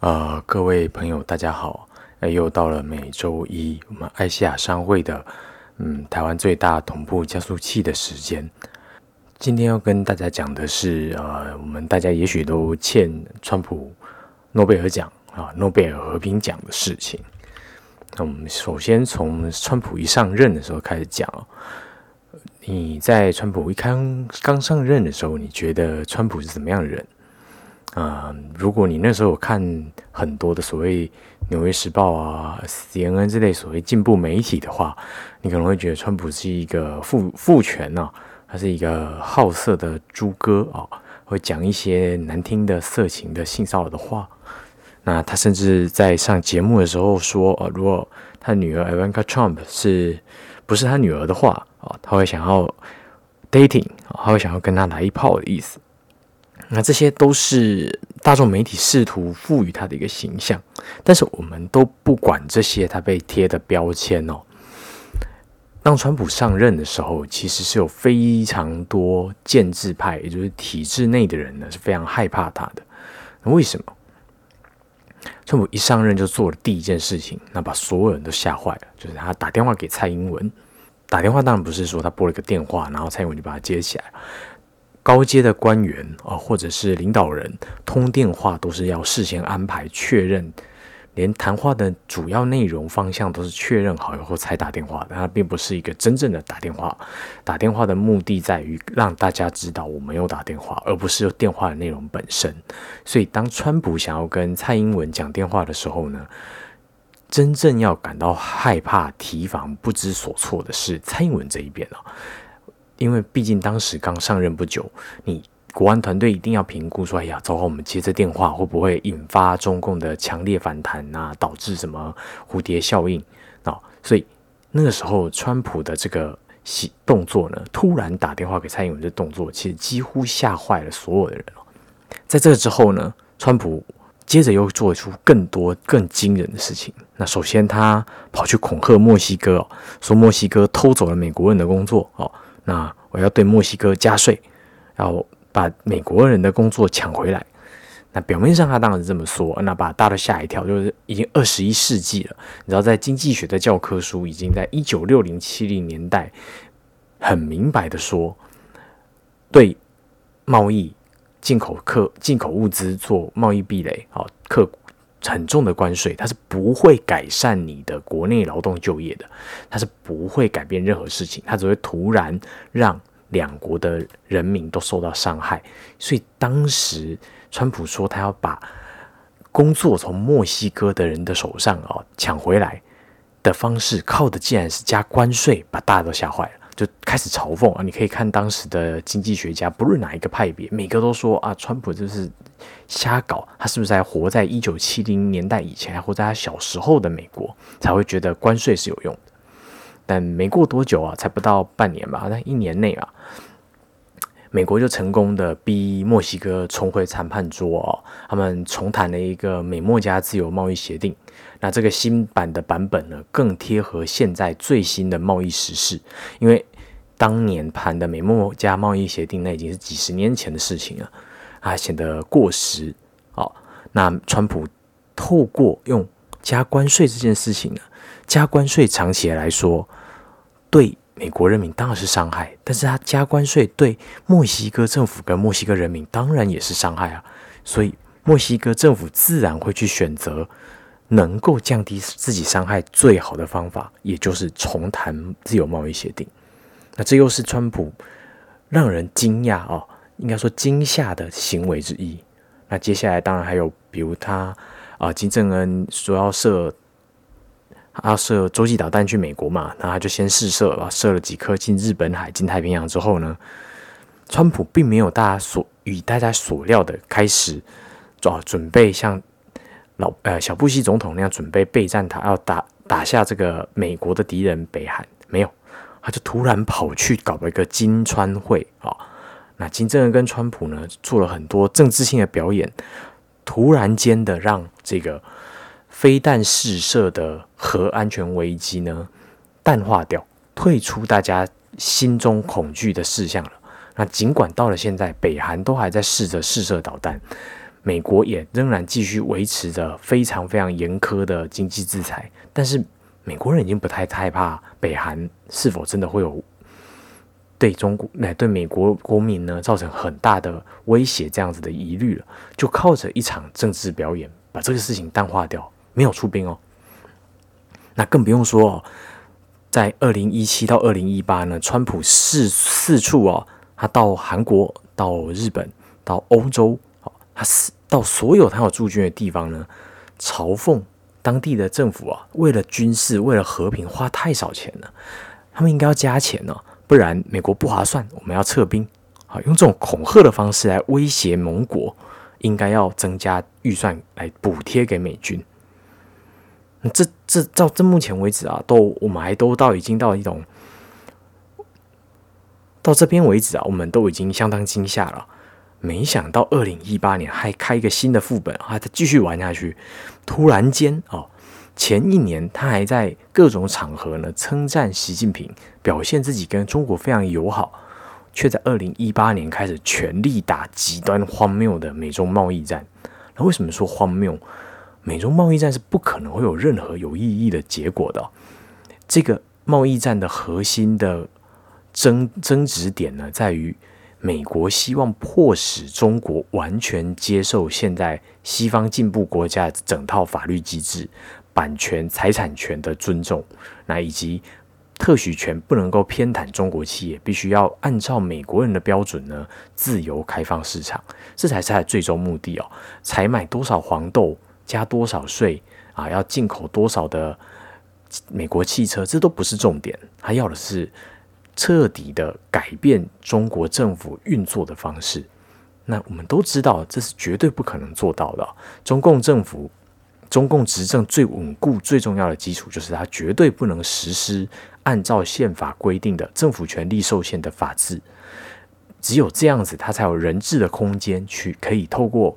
呃，各位朋友，大家好！哎，又到了每周一我们爱西亚商会的，嗯，台湾最大同步加速器的时间。今天要跟大家讲的是，呃，我们大家也许都欠川普诺贝尔奖啊，诺贝尔和平奖的事情。那我们首先从川普一上任的时候开始讲。你在川普一刚刚上任的时候，你觉得川普是怎么样的人？啊，如果你那时候有看很多的所谓《纽约时报》啊、CNN 这类所谓进步媒体的话，你可能会觉得川普是一个父父权呐，他是一个好色的猪哥啊，会讲一些难听的、色情的、性骚扰的话。那他甚至在上节目的时候说，呃，如果他女儿 Ivanka Trump 是不是他女儿的话啊，他会想要 dating，他会想要跟他来一炮的意思。那这些都是大众媒体试图赋予他的一个形象，但是我们都不管这些他被贴的标签哦。当川普上任的时候，其实是有非常多建制派，也就是体制内的人呢，是非常害怕他的。那为什么？川普一上任就做了第一件事情，那把所有人都吓坏了，就是他打电话给蔡英文。打电话当然不是说他拨了个电话，然后蔡英文就把他接起来。高阶的官员啊，或者是领导人通电话都是要事先安排确认，连谈话的主要内容方向都是确认好以后才打电话的。它并不是一个真正的打电话，打电话的目的在于让大家知道我没有打电话，而不是电话的内容本身。所以，当川普想要跟蔡英文讲电话的时候呢，真正要感到害怕、提防、不知所措的是蔡英文这一边啊。因为毕竟当时刚上任不久，你国安团队一定要评估说：“哎呀，糟糕，我们接这电话会不会引发中共的强烈反弹啊？导致什么蝴蝶效应啊？”所以那个时候，川普的这个动作呢，突然打电话给蔡英文的动作，其实几乎吓坏了所有的人在这个之后呢，川普接着又做出更多更惊人的事情。那首先，他跑去恐吓墨西哥，说墨西哥偷走了美国人的工作哦。那我要对墨西哥加税，要把美国人的工作抢回来。那表面上他当然是这么说，那把大家吓一跳。就是已经二十一世纪了，你知道，在经济学的教科书已经在一九六零七零年代很明白的说，对贸易进口客进口物资做贸易壁垒，好客。很重的关税，它是不会改善你的国内劳动就业的，它是不会改变任何事情，它只会突然让两国的人民都受到伤害。所以当时川普说他要把工作从墨西哥的人的手上啊抢回来的方式，靠的竟然是加关税，把大家都吓坏了。就开始嘲讽啊！你可以看当时的经济学家，不论哪一个派别，每个都说啊，川普就是瞎搞。他是不是还活在一九七零年代以前，还活在他小时候的美国，才会觉得关税是有用的？但没过多久啊，才不到半年吧，那一年内啊，美国就成功的逼墨西哥重回谈判桌哦，他们重谈了一个美墨加自由贸易协定。那这个新版的版本呢，更贴合现在最新的贸易时事，因为当年谈的美墨加贸易协定，那已经是几十年前的事情了，啊，显得过时。哦，那川普透过用加关税这件事情呢，加关税长期来说对美国人民当然是伤害，但是他加关税对墨西哥政府跟墨西哥人民当然也是伤害啊，所以墨西哥政府自然会去选择。能够降低自己伤害最好的方法，也就是重谈自由贸易协定。那这又是川普让人惊讶哦，应该说惊吓的行为之一。那接下来当然还有，比如他啊，金正恩说要射要射洲际导弹去美国嘛，那他就先试射啊，射了几颗进日本海、进太平洋之后呢，川普并没有大家所与大家所料的开始啊准备像。老呃小布希总统那样准备备战，他要打打下这个美国的敌人北韩，没有，他就突然跑去搞了一个金川会啊。那金正恩跟川普呢做了很多政治性的表演，突然间的让这个飞弹试射的核安全危机呢淡化掉，退出大家心中恐惧的事项了。那尽管到了现在，北韩都还在试着试射导弹。美国也仍然继续维持着非常非常严苛的经济制裁，但是美国人已经不太害怕北韩是否真的会有对中国乃对美国国民呢造成很大的威胁这样子的疑虑了，就靠着一场政治表演把这个事情淡化掉，没有出兵哦。那更不用说哦，在二零一七到二零一八呢，川普四四处哦，他到韩国、到日本、到欧洲，他是到所有他有驻军的地方呢，嘲讽当地的政府啊，为了军事、为了和平花太少钱了，他们应该要加钱呢，不然美国不划算，我们要撤兵，好，用这种恐吓的方式来威胁盟国，应该要增加预算来补贴给美军。这这到这目前为止啊，都我们还都到已经到一种到这边为止啊，我们都已经相当惊吓了。没想到二零一八年还开一个新的副本，还在继续玩下去。突然间哦，前一年他还在各种场合呢称赞习近平，表现自己跟中国非常友好，却在二零一八年开始全力打极端荒谬的美中贸易战。那为什么说荒谬？美中贸易战是不可能会有任何有意义的结果的。这个贸易战的核心的争争执点呢，在于美国希望迫使中国完全接受现在西方进步国家整套法律机制、版权、财产权的尊重，那以及特许权不能够偏袒中国企业，必须要按照美国人的标准呢，自由开放市场，这才是他的最终目的哦。采买多少黄豆？加多少税啊？要进口多少的美国汽车？这都不是重点，他要的是彻底的改变中国政府运作的方式。那我们都知道，这是绝对不可能做到的。中共政府、中共执政最稳固、最重要的基础，就是它绝对不能实施按照宪法规定的政府权力受限的法治。只有这样子，它才有人质的空间，去可以透过。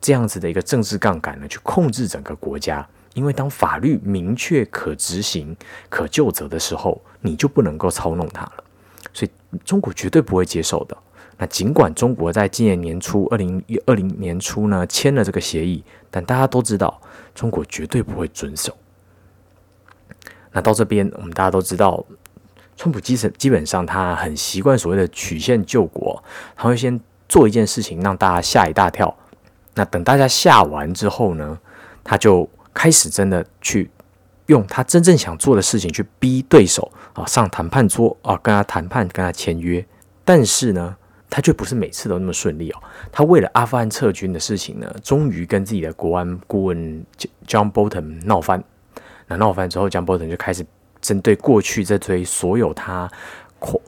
这样子的一个政治杠杆呢，去控制整个国家。因为当法律明确可执行、可就责的时候，你就不能够操弄它了。所以中国绝对不会接受的。那尽管中国在今年年初，二零一二零年初呢签了这个协议，但大家都知道，中国绝对不会遵守。那到这边，我们大家都知道，川普基本基本上他很习惯所谓的曲线救国，他会先做一件事情，让大家吓一大跳。那等大家吓完之后呢，他就开始真的去用他真正想做的事情去逼对手啊上谈判桌啊跟他谈判跟他签约，但是呢，他却不是每次都那么顺利哦。他为了阿富汗撤军的事情呢，终于跟自己的国安顾问 John Bolton 闹翻。那闹翻之后，John Bolton 就开始针对过去这堆所有他狂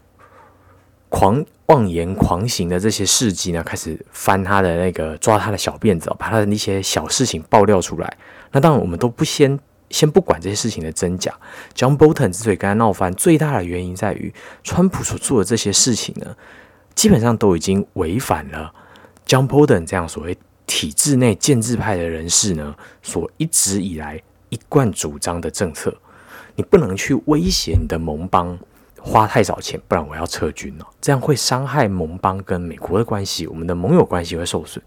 狂。妄言狂行的这些事迹呢，开始翻他的那个抓他的小辫子，把他的那些小事情爆料出来。那当然，我们都不先先不管这些事情的真假。John Bolton 之所以跟他闹翻，最大的原因在于川普所做的这些事情呢，基本上都已经违反了 John Bolton 这样所谓体制内建制派的人士呢所一直以来一贯主张的政策。你不能去威胁你的盟邦。花太少钱，不然我要撤军了。这样会伤害盟邦跟美国的关系，我们的盟友关系会受损。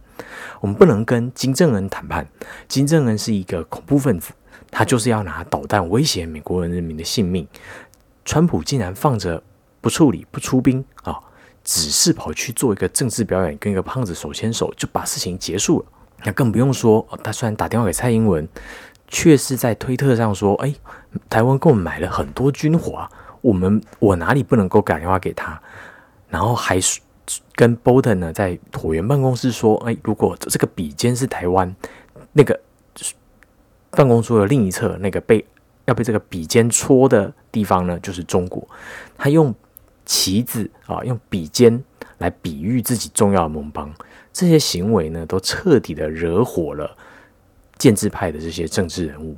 我们不能跟金正恩谈判，金正恩是一个恐怖分子，他就是要拿导弹威胁美国人人民的性命。川普竟然放着不处理、不出兵啊，只是跑去做一个政治表演，跟一个胖子手牵手就把事情结束了。那更不用说，他虽然打电话给蔡英文，却是在推特上说：“哎，台湾给我们买了很多军火啊。”我们我哪里不能够打电话给他？然后还跟 Bolton 呢在椭圆办公室说：“哎，如果这个笔尖是台湾，那个办公桌的另一侧那个被要被这个笔尖戳的地方呢，就是中国。”他用旗子啊，用笔尖来比喻自己重要的盟邦。这些行为呢，都彻底的惹火了建制派的这些政治人物。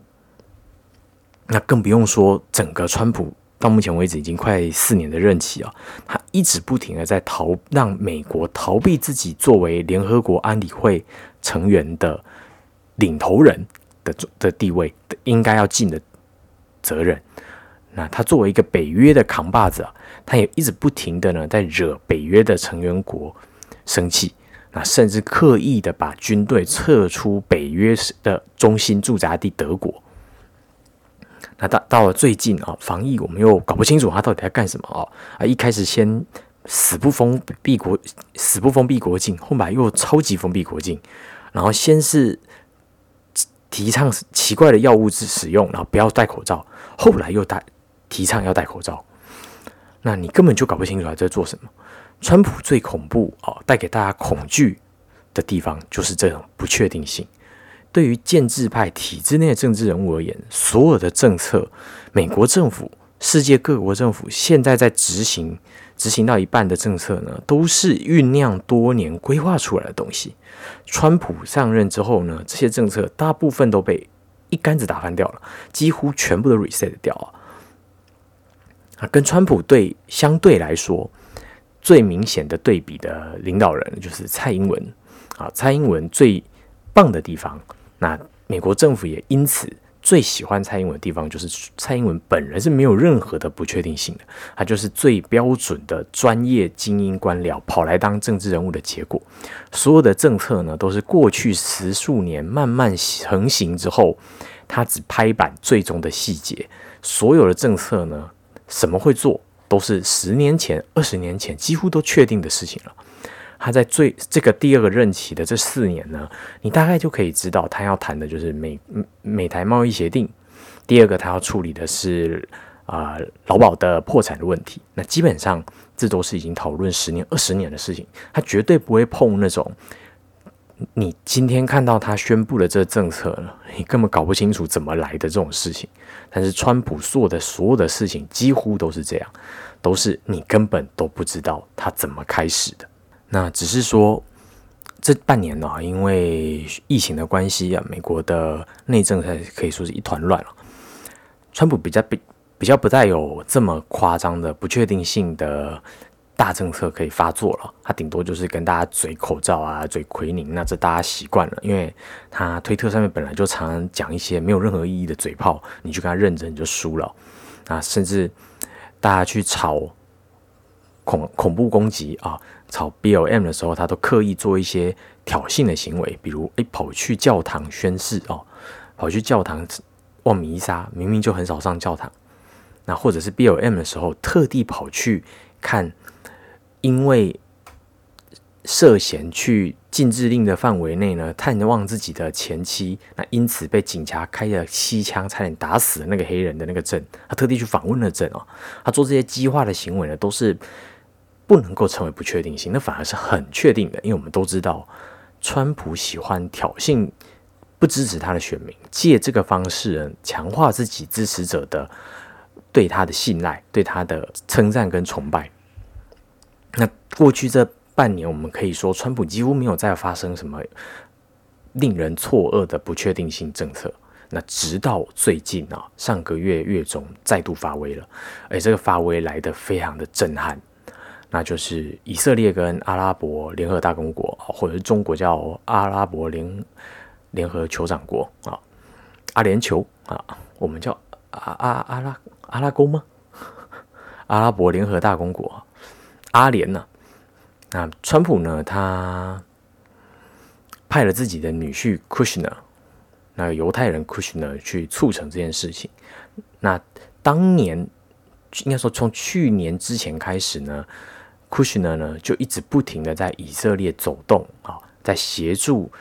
那更不用说整个川普。到目前为止已经快四年的任期啊，他一直不停的在逃，让美国逃避自己作为联合国安理会成员的领头人的的地位，应该要尽的责任。那他作为一个北约的扛把子啊，他也一直不停的呢在惹北约的成员国生气。那甚至刻意的把军队撤出北约的中心驻扎地德国。那到到了最近啊，防疫我们又搞不清楚他到底在干什么啊啊！一开始先死不封闭国，死不封闭国境，后来又超级封闭国境，然后先是提倡奇怪的药物之使用，然后不要戴口罩，后来又戴提倡要戴口罩。那你根本就搞不清楚他在做什么。川普最恐怖啊，带给大家恐惧的地方就是这种不确定性。对于建制派体制内的政治人物而言，所有的政策，美国政府、世界各国政府现在在执行、执行到一半的政策呢，都是酝酿多年、规划出来的东西。川普上任之后呢，这些政策大部分都被一竿子打翻掉了，几乎全部都 reset 掉啊。啊，跟川普对相对来说最明显的对比的领导人就是蔡英文啊，蔡英文最棒的地方。那美国政府也因此最喜欢蔡英文的地方，就是蔡英文本人是没有任何的不确定性的，他就是最标准的专业精英官僚跑来当政治人物的结果。所有的政策呢，都是过去十数年慢慢成型之后，他只拍板最终的细节。所有的政策呢，什么会做，都是十年前、二十年前几乎都确定的事情了。他在最这个第二个任期的这四年呢，你大概就可以知道他要谈的就是美美台贸易协定。第二个他要处理的是啊劳保的破产的问题。那基本上这都是已经讨论十年、二十年的事情，他绝对不会碰那种你今天看到他宣布的这政策了，你根本搞不清楚怎么来的这种事情。但是川普做的所有的事情几乎都是这样，都是你根本都不知道他怎么开始的。那只是说，这半年呢，因为疫情的关系啊，美国的内政才可以说是一团乱了。川普比较比比较不再有这么夸张的不确定性的大政策可以发作了，他顶多就是跟大家嘴口罩啊，嘴奎宁，那这大家习惯了，因为他推特上面本来就常常讲一些没有任何意义的嘴炮，你去跟他认真你就输了。啊，甚至大家去炒恐恐怖攻击啊。炒 B L M 的时候，他都刻意做一些挑衅的行为，比如诶跑去教堂宣誓哦，跑去教堂望弥撒，明明就很少上教堂。那或者是 B L M 的时候，特地跑去看，因为涉嫌去禁制令的范围内呢，探望自己的前妻，那因此被警察开了七枪，差点打死那个黑人的那个镇，他特地去访问了镇哦。他做这些激化的行为呢，都是。不能够成为不确定性，那反而是很确定的，因为我们都知道，川普喜欢挑衅不支持他的选民，借这个方式强化自己支持者的对他的信赖、对他的称赞跟崇拜。那过去这半年，我们可以说，川普几乎没有再发生什么令人错愕的不确定性政策。那直到最近啊，上个月月中再度发威了，而这个发威来的非常的震撼。那就是以色列跟阿拉伯联合大公国，或者中国叫阿拉伯联联合酋长国啊，阿联酋啊，我们叫阿阿阿拉阿拉公吗？阿拉伯联合大公国，阿联呢？那川普呢？他派了自己的女婿 Kushner，那个犹太人 Kushner 去促成这件事情。那当年应该说从去年之前开始呢。库什纳呢，就一直不停的在以色列走动啊，在协助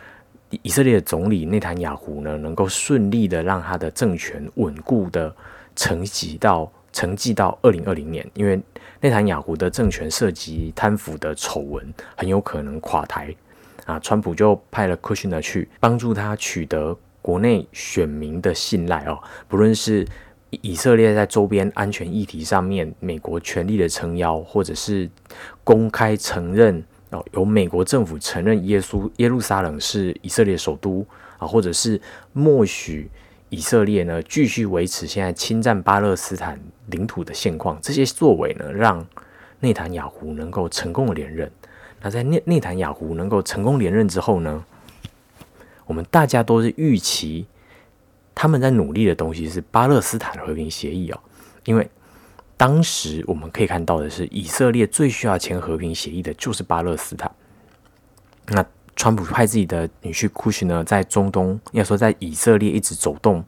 以色列的总理内塔尼亚胡呢，能够顺利的让他的政权稳固的承袭到承继到二零二零年，因为内塔尼亚胡的政权涉及贪腐的丑闻，很有可能垮台啊。川普就派了库什纳去帮助他取得国内选民的信赖哦，不论是。以色列在周边安全议题上面，美国全力的撑腰，或者是公开承认哦，由美国政府承认耶稣耶路撒冷是以色列首都啊，或者是默许以色列呢继续维持现在侵占巴勒斯坦领土的现况，这些作为呢，让内塔尼亚胡能够成功的连任。那在内内塔尼亚胡能够成功连任之后呢，我们大家都是预期。他们在努力的东西是巴勒斯坦和平协议哦，因为当时我们可以看到的是，以色列最需要签和平协议的就是巴勒斯坦。那川普派自己的女婿库什呢，在中东，要说在以色列一直走动，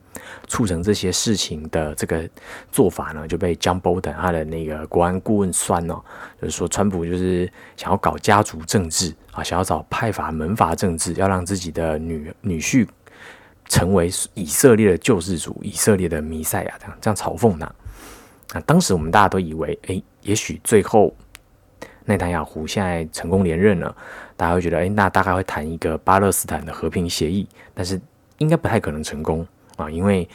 促成这些事情的这个做法呢，就被 John Bolton 他的那个国安顾问酸哦，就是说川普就是想要搞家族政治啊，想要找派阀门阀政治，要让自己的女女婿成为以色列的救世主，以色列的弥赛亚，这样这样嘲讽他。那当时我们大家都以为，哎，也许最后。内塔亚胡现在成功连任了，大家会觉得，哎，那大概会谈一个巴勒斯坦的和平协议，但是应该不太可能成功啊，因为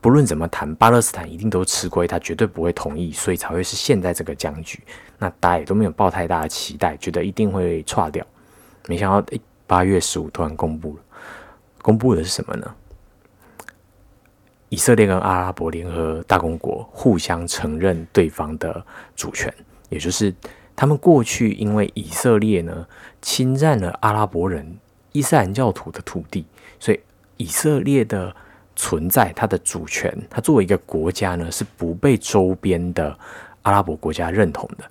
不论怎么谈，巴勒斯坦一定都吃亏，他绝对不会同意，所以才会是现在这个僵局。那大家也都没有抱太大的期待，觉得一定会垮掉。没想到，哎，八月十五突然公布了，公布的是什么呢？以色列跟阿拉伯联合大公国互相承认对方的主权，也就是。他们过去因为以色列呢侵占了阿拉伯人伊斯兰教徒的土地，所以以色列的存在，它的主权，它作为一个国家呢是不被周边的阿拉伯国家认同的。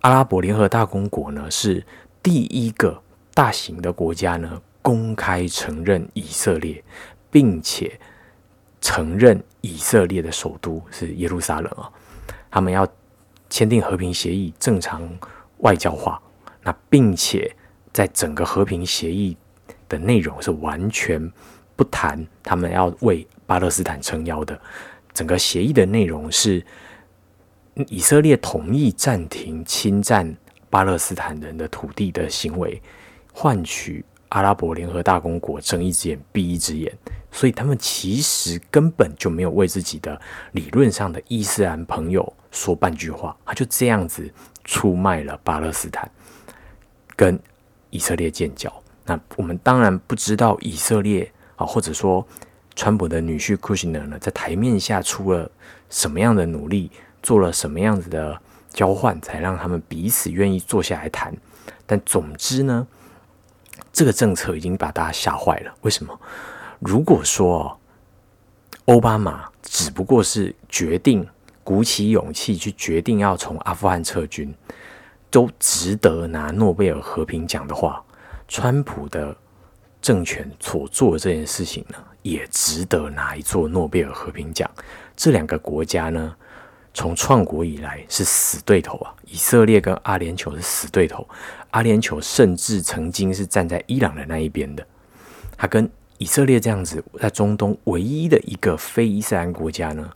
阿拉伯联合大公国呢是第一个大型的国家呢公开承认以色列，并且承认以色列的首都是耶路撒冷啊，他们要。签订和平协议，正常外交化，那并且在整个和平协议的内容是完全不谈他们要为巴勒斯坦撑腰的。整个协议的内容是以色列同意暂停侵占巴勒斯坦人的土地的行为，换取阿拉伯联合大公国睁一只眼闭一只眼。所以他们其实根本就没有为自己的理论上的伊斯兰朋友说半句话，他就这样子出卖了巴勒斯坦，跟以色列建交。那我们当然不知道以色列啊，或者说川普的女婿库什纳呢，在台面下出了什么样的努力，做了什么样子的交换，才让他们彼此愿意坐下来谈。但总之呢，这个政策已经把大家吓坏了。为什么？如果说奥巴马只不过是决定鼓起勇气去决定要从阿富汗撤军，都值得拿诺贝尔和平奖的话，川普的政权所做的这件事情呢，也值得拿一座诺贝尔和平奖。这两个国家呢，从创国以来是死对头啊，以色列跟阿联酋是死对头，阿联酋甚至曾经是站在伊朗的那一边的，他跟。以色列这样子在中东唯一的一个非伊斯兰国家呢，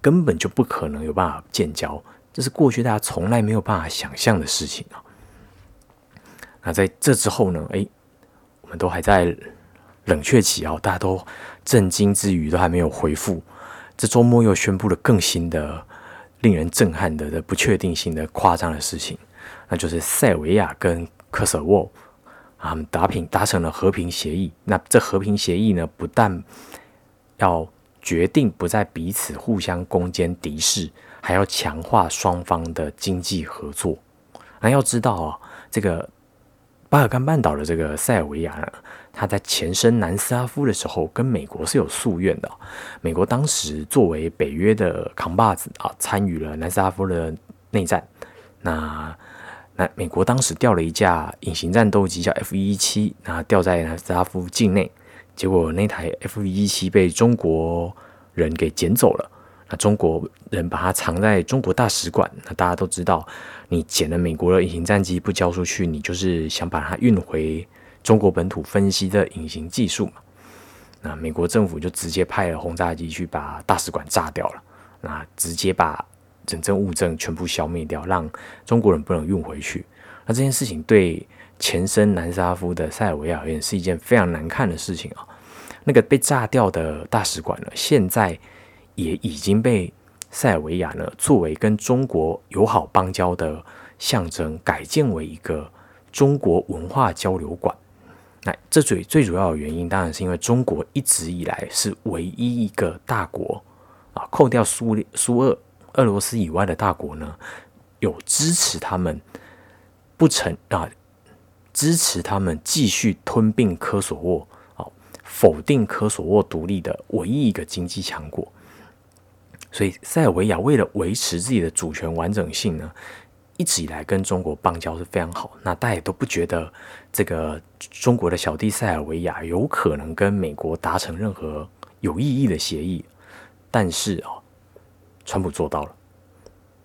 根本就不可能有办法建交，这是过去大家从来没有办法想象的事情啊。那在这之后呢？哎，我们都还在冷却期啊，大家都震惊之余都还没有回复。这周末又宣布了更新的、令人震撼的、的不确定性的夸张的事情，那就是塞维亚跟科索沃。啊，达平达成了和平协议。那这和平协议呢，不但要决定不再彼此互相攻坚敌视，还要强化双方的经济合作。那要知道啊，这个巴尔干半岛的这个塞尔维亚呢，他在前身南斯拉夫的时候，跟美国是有夙愿的。美国当时作为北约的扛把子啊，参与了南斯拉夫的内战。那那美国当时调了一架隐形战斗机，叫 F 一七，那掉在南斯拉夫境内，结果那台 F 一七被中国人给捡走了。那中国人把它藏在中国大使馆。那大家都知道，你捡了美国的隐形战机不交出去，你就是想把它运回中国本土分析的隐形技术嘛。那美国政府就直接派了轰炸机去把大使馆炸掉了，那直接把。整证物证全部消灭掉，让中国人不能运回去。那这件事情对前身南斯拉夫的塞尔维亚而言是一件非常难看的事情啊。那个被炸掉的大使馆呢，现在也已经被塞尔维亚呢作为跟中国友好邦交的象征，改建为一个中国文化交流馆。那这最最主要的原因，当然是因为中国一直以来是唯一一个大国啊，扣掉苏苏俄。俄罗斯以外的大国呢，有支持他们不成啊，支持他们继续吞并科索沃啊，否定科索沃独立的唯一一个经济强国。所以塞尔维亚为了维持自己的主权完整性呢，一直以来跟中国邦交是非常好，那大家也都不觉得这个中国的小弟塞尔维亚有可能跟美国达成任何有意义的协议。但是啊，川普做到了，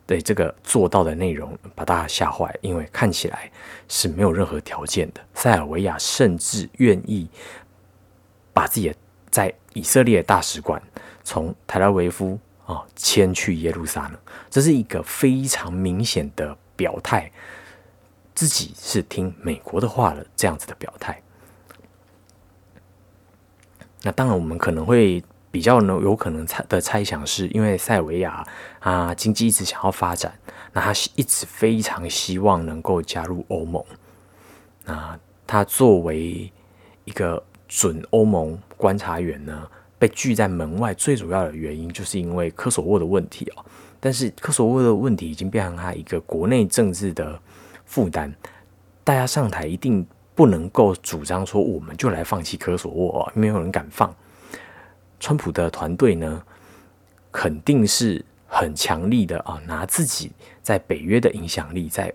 对这个做到的内容把大家吓坏，因为看起来是没有任何条件的。塞尔维亚甚至愿意把自己的在以色列大使馆从特拉维夫啊迁去耶路撒冷，这是一个非常明显的。表态自己是听美国的话了，这样子的表态。那当然，我们可能会比较呢，有可能猜的猜想是，因为塞维亚啊经济一直想要发展，那他是一直非常希望能够加入欧盟。那他作为一个准欧盟观察员呢，被拒在门外，最主要的原因就是因为科索沃的问题哦。但是科索沃的问题已经变成他一个国内政治的负担，大家上台一定不能够主张说我们就来放弃科索沃，没有人敢放。川普的团队呢，肯定是很强力的啊，拿自己在北约的影响力，在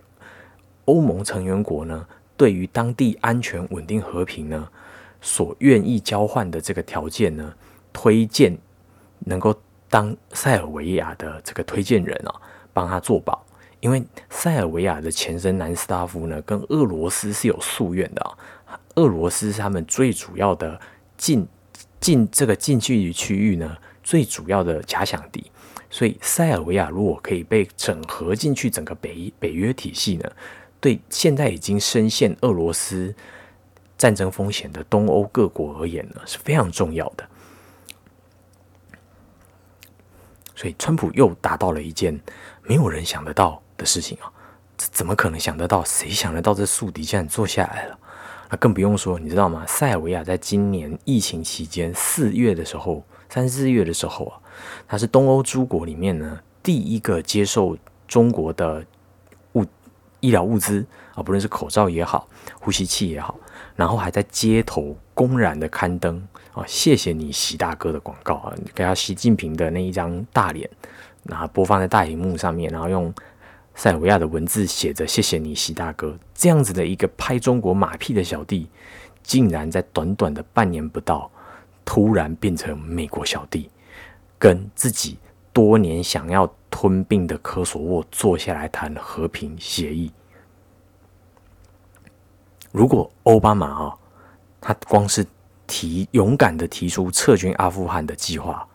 欧盟成员国呢，对于当地安全、稳定、和平呢，所愿意交换的这个条件呢，推荐能够。当塞尔维亚的这个推荐人啊，帮他做保，因为塞尔维亚的前身南斯拉夫呢，跟俄罗斯是有夙愿的啊。俄罗斯是他们最主要的近近这个近距离区域呢，最主要的假想敌。所以塞尔维亚如果可以被整合进去整个北北约体系呢，对现在已经深陷俄罗斯战争风险的东欧各国而言呢，是非常重要的。所以，川普又达到了一件没有人想得到的事情啊！这怎么可能想得到？谁想得到这宿敌竟然坐下来了？那更不用说，你知道吗？塞尔维亚在今年疫情期间四月的时候，三四月的时候啊，它是东欧诸国里面呢第一个接受中国的物医疗物资啊，不论是口罩也好，呼吸器也好，然后还在街头公然的刊登。啊，谢谢你习大哥的广告啊！给他习近平的那一张大脸，然后播放在大荧幕上面，然后用塞尔维亚的文字写着“谢谢你习大哥”这样子的一个拍中国马屁的小弟，竟然在短短的半年不到，突然变成美国小弟，跟自己多年想要吞并的科索沃坐下来谈和平协议。如果奥巴马啊，他光是。提勇敢的提出撤军阿富汗的计划，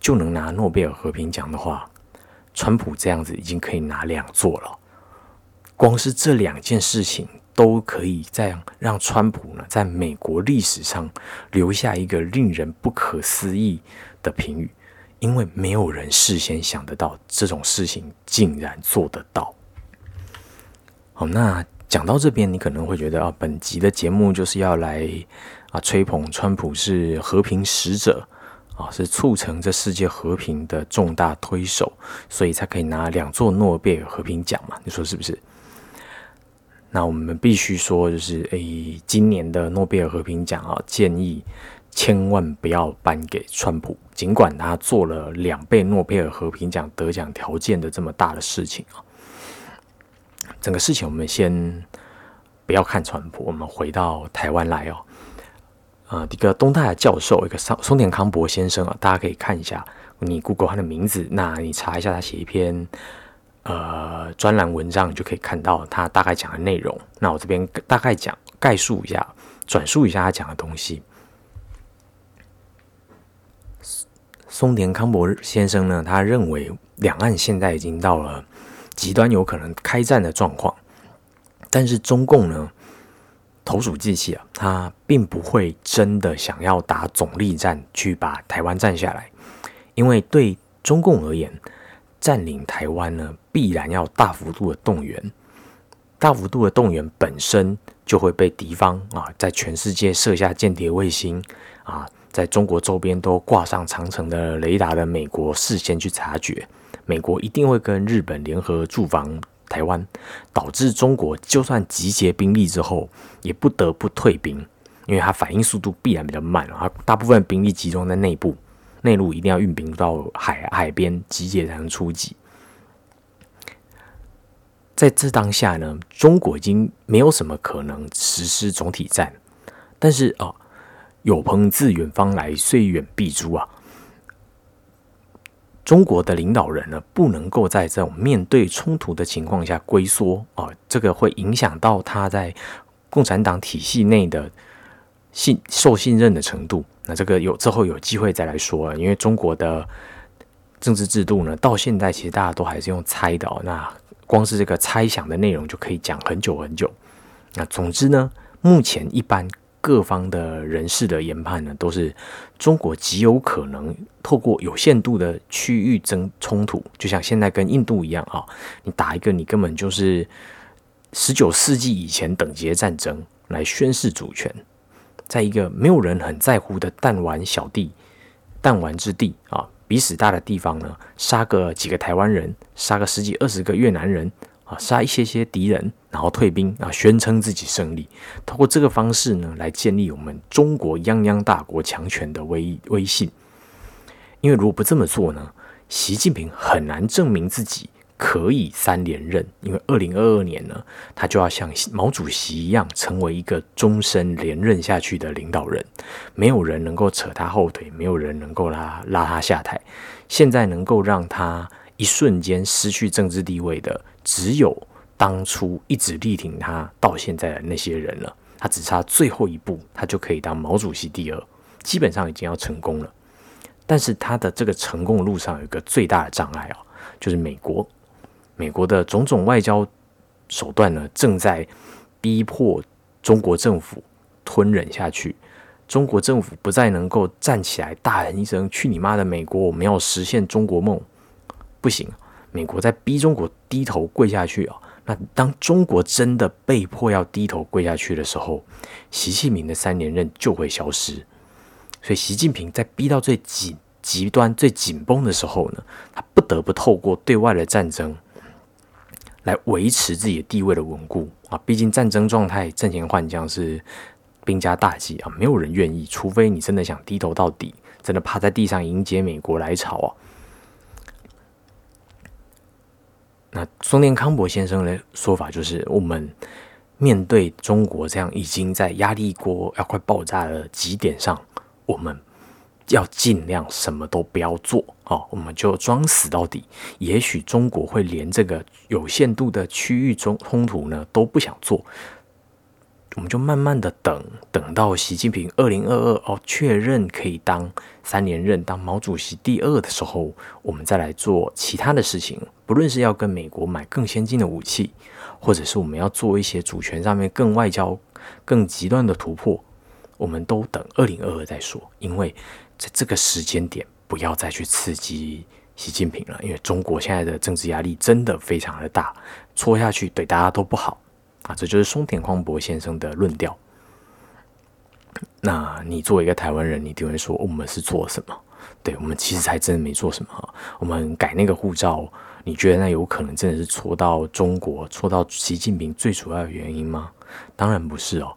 就能拿诺贝尔和平奖的话，川普这样子已经可以拿两座了。光是这两件事情，都可以这样让川普呢，在美国历史上留下一个令人不可思议的评语，因为没有人事先想得到这种事情竟然做得到。好，那讲到这边，你可能会觉得啊，本集的节目就是要来。啊，吹捧川普是和平使者啊，是促成这世界和平的重大推手，所以才可以拿两座诺贝尔和平奖嘛？你说是不是？那我们必须说，就是诶，今年的诺贝尔和平奖啊，建议千万不要颁给川普，尽管他做了两倍诺贝尔和平奖得奖条件的这么大的事情啊。整个事情我们先不要看川普，我们回到台湾来哦。啊，一个东大的教授，一个松松田康博先生啊，大家可以看一下，你 Google 他的名字，那你查一下他写一篇呃专栏文章，你就可以看到他大概讲的内容。那我这边大概讲概述一下，转述一下他讲的东西。松田康博先生呢，他认为两岸现在已经到了极端有可能开战的状况，但是中共呢？投鼠忌器啊，他并不会真的想要打总力战去把台湾占下来，因为对中共而言，占领台湾呢必然要大幅度的动员，大幅度的动员本身就会被敌方啊在全世界设下间谍卫星啊，在中国周边都挂上长城的雷达的美国事先去察觉，美国一定会跟日本联合驻防。台湾导致中国就算集结兵力之后，也不得不退兵，因为它反应速度必然比较慢啊。大部分兵力集中在内部，内陆一定要运兵到海海边集结才能出击。在这当下呢，中国已经没有什么可能实施总体战，但是啊，有朋自远方来，虽远必诛啊。中国的领导人呢，不能够在这种面对冲突的情况下龟缩啊，这个会影响到他在共产党体系内的信受信任的程度。那这个有之后有机会再来说了，因为中国的政治制度呢，到现在其实大家都还是用猜的哦。那光是这个猜想的内容就可以讲很久很久。那总之呢，目前一般。各方的人士的研判呢，都是中国极有可能透过有限度的区域争冲突，就像现在跟印度一样啊，你打一个你根本就是十九世纪以前等级的战争来宣示主权，在一个没有人很在乎的弹丸小地、弹丸之地啊，比死大的地方呢，杀个几个台湾人，杀个十几二十个越南人。啊，杀一些些敌人，然后退兵啊，宣称自己胜利。通过这个方式呢，来建立我们中国泱泱大国强权的威威信。因为如果不这么做呢，习近平很难证明自己可以三连任。因为二零二二年呢，他就要像毛主席一样，成为一个终身连任下去的领导人。没有人能够扯他后腿，没有人能够拉拉他下台。现在能够让他一瞬间失去政治地位的。只有当初一直力挺他到现在的那些人了，他只差最后一步，他就可以当毛主席第二，基本上已经要成功了。但是他的这个成功的路上有一个最大的障碍啊，就是美国，美国的种种外交手段呢，正在逼迫中国政府吞忍下去。中国政府不再能够站起来大喊一声“去你妈的美国”，我们要实现中国梦，不行。美国在逼中国低头跪下去啊！那当中国真的被迫要低头跪下去的时候，习近平的三连任就会消失。所以，习近平在逼到最紧极端、最紧绷的时候呢，他不得不透过对外的战争来维持自己的地位的稳固啊！毕竟战争状态、阵前换将是兵家大忌啊！没有人愿意，除非你真的想低头到底，真的趴在地上迎接美国来朝啊！那松田康博先生的说法就是，我们面对中国这样已经在压力锅要快爆炸的极点上，我们要尽量什么都不要做哦，我们就装死到底。也许中国会连这个有限度的区域中冲突呢都不想做。我们就慢慢的等，等到习近平二零二二哦确认可以当三连任，当毛主席第二的时候，我们再来做其他的事情。不论是要跟美国买更先进的武器，或者是我们要做一些主权上面更外交、更极端的突破，我们都等二零二二再说。因为在这个时间点，不要再去刺激习近平了，因为中国现在的政治压力真的非常的大，戳下去对大家都不好。啊，这就是松田匡博先生的论调。那你作为一个台湾人，你定会说我们是做什么？对我们其实还真的没做什么。我们改那个护照，你觉得那有可能真的是戳到中国、戳到习近平最主要的原因吗？当然不是哦。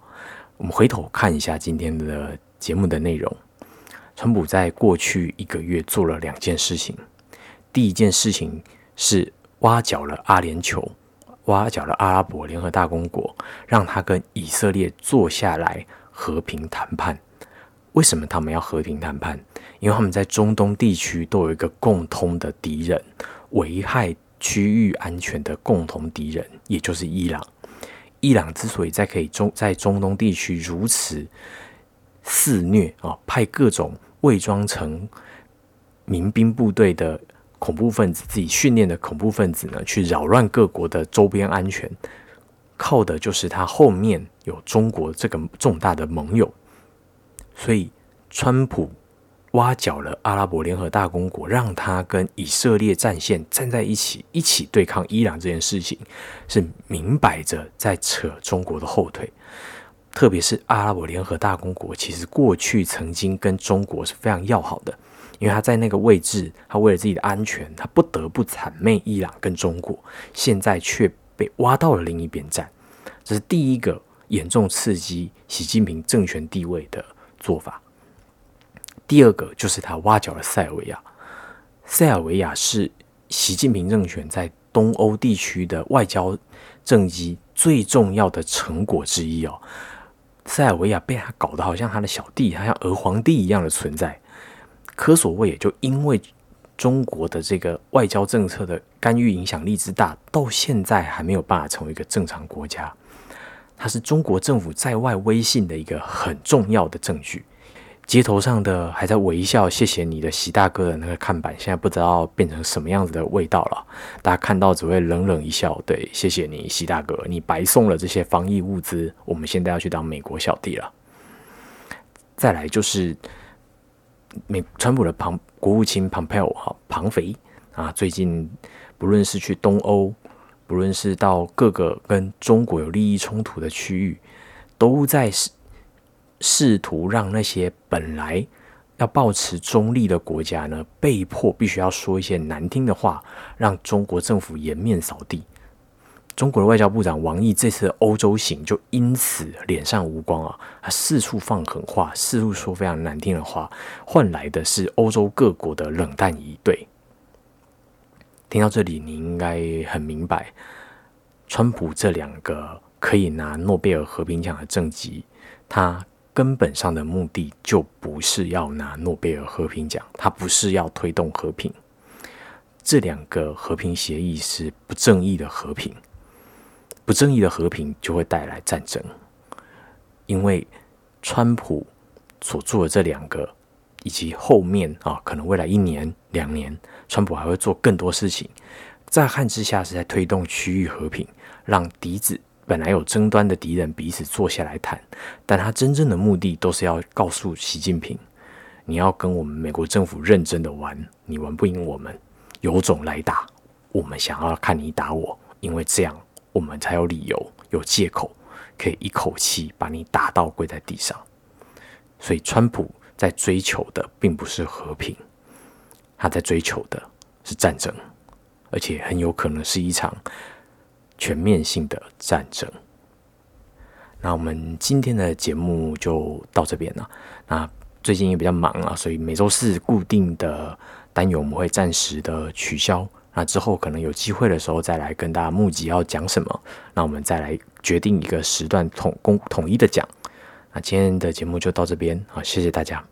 我们回头看一下今天的节目的内容，川普在过去一个月做了两件事情。第一件事情是挖角了阿联酋。挖角了阿拉伯联合大公国，让他跟以色列坐下来和平谈判。为什么他们要和平谈判？因为他们在中东地区都有一个共通的敌人，危害区域安全的共同敌人，也就是伊朗。伊朗之所以在可以中在中东地区如此肆虐啊，派各种伪装成民兵部队的。恐怖分子自己训练的恐怖分子呢，去扰乱各国的周边安全，靠的就是他后面有中国这个重大的盟友。所以，川普挖角了阿拉伯联合大公国，让他跟以色列战线站在一起，一起对抗伊朗这件事情，是明摆着在扯中国的后腿。特别是阿拉伯联合大公国，其实过去曾经跟中国是非常要好的。因为他在那个位置，他为了自己的安全，他不得不谄媚伊朗跟中国，现在却被挖到了另一边站，这是第一个严重刺激习近平政权地位的做法。第二个就是他挖角了塞尔维亚，塞尔维亚是习近平政权在东欧地区的外交政绩最重要的成果之一哦。塞尔维亚被他搞得好像他的小弟，好像俄皇帝一样的存在。科索沃也就因为中国的这个外交政策的干预影响力之大，到现在还没有办法成为一个正常国家。它是中国政府在外威信的一个很重要的证据。街头上的还在微笑谢谢你的习大哥的那个看板，现在不知道变成什么样子的味道了。大家看到只会冷冷一笑，对，谢谢你习大哥，你白送了这些防疫物资，我们现在要去当美国小弟了。再来就是美川普的庞国务卿庞培奥哈庞肥啊，最近不论是去东欧，不论是到各个跟中国有利益冲突的区域，都在试试图让那些本来要保持中立的国家呢，被迫必须要说一些难听的话，让中国政府颜面扫地。中国的外交部长王毅这次欧洲行就因此脸上无光啊，他四处放狠话，四处说非常难听的话，换来的是欧洲各国的冷淡以对。听到这里，你应该很明白，川普这两个可以拿诺贝尔和平奖的政绩，他。根本上的目的就不是要拿诺贝尔和平奖，他不是要推动和平。这两个和平协议是不正义的和平，不正义的和平就会带来战争。因为川普所做的这两个，以及后面啊，可能未来一年、两年，川普还会做更多事情，乍看之下是在推动区域和平，让敌子。本来有争端的敌人彼此坐下来谈，但他真正的目的都是要告诉习近平：你要跟我们美国政府认真的玩，你玩不赢我们，有种来打，我们想要看你打我，因为这样我们才有理由、有借口，可以一口气把你打到跪在地上。所以，川普在追求的并不是和平，他在追求的是战争，而且很有可能是一场。全面性的战争。那我们今天的节目就到这边了。那最近也比较忙啊，所以每周四固定的单元我们会暂时的取消。那之后可能有机会的时候再来跟大家募集要讲什么。那我们再来决定一个时段统公统一的讲。那今天的节目就到这边，好，谢谢大家。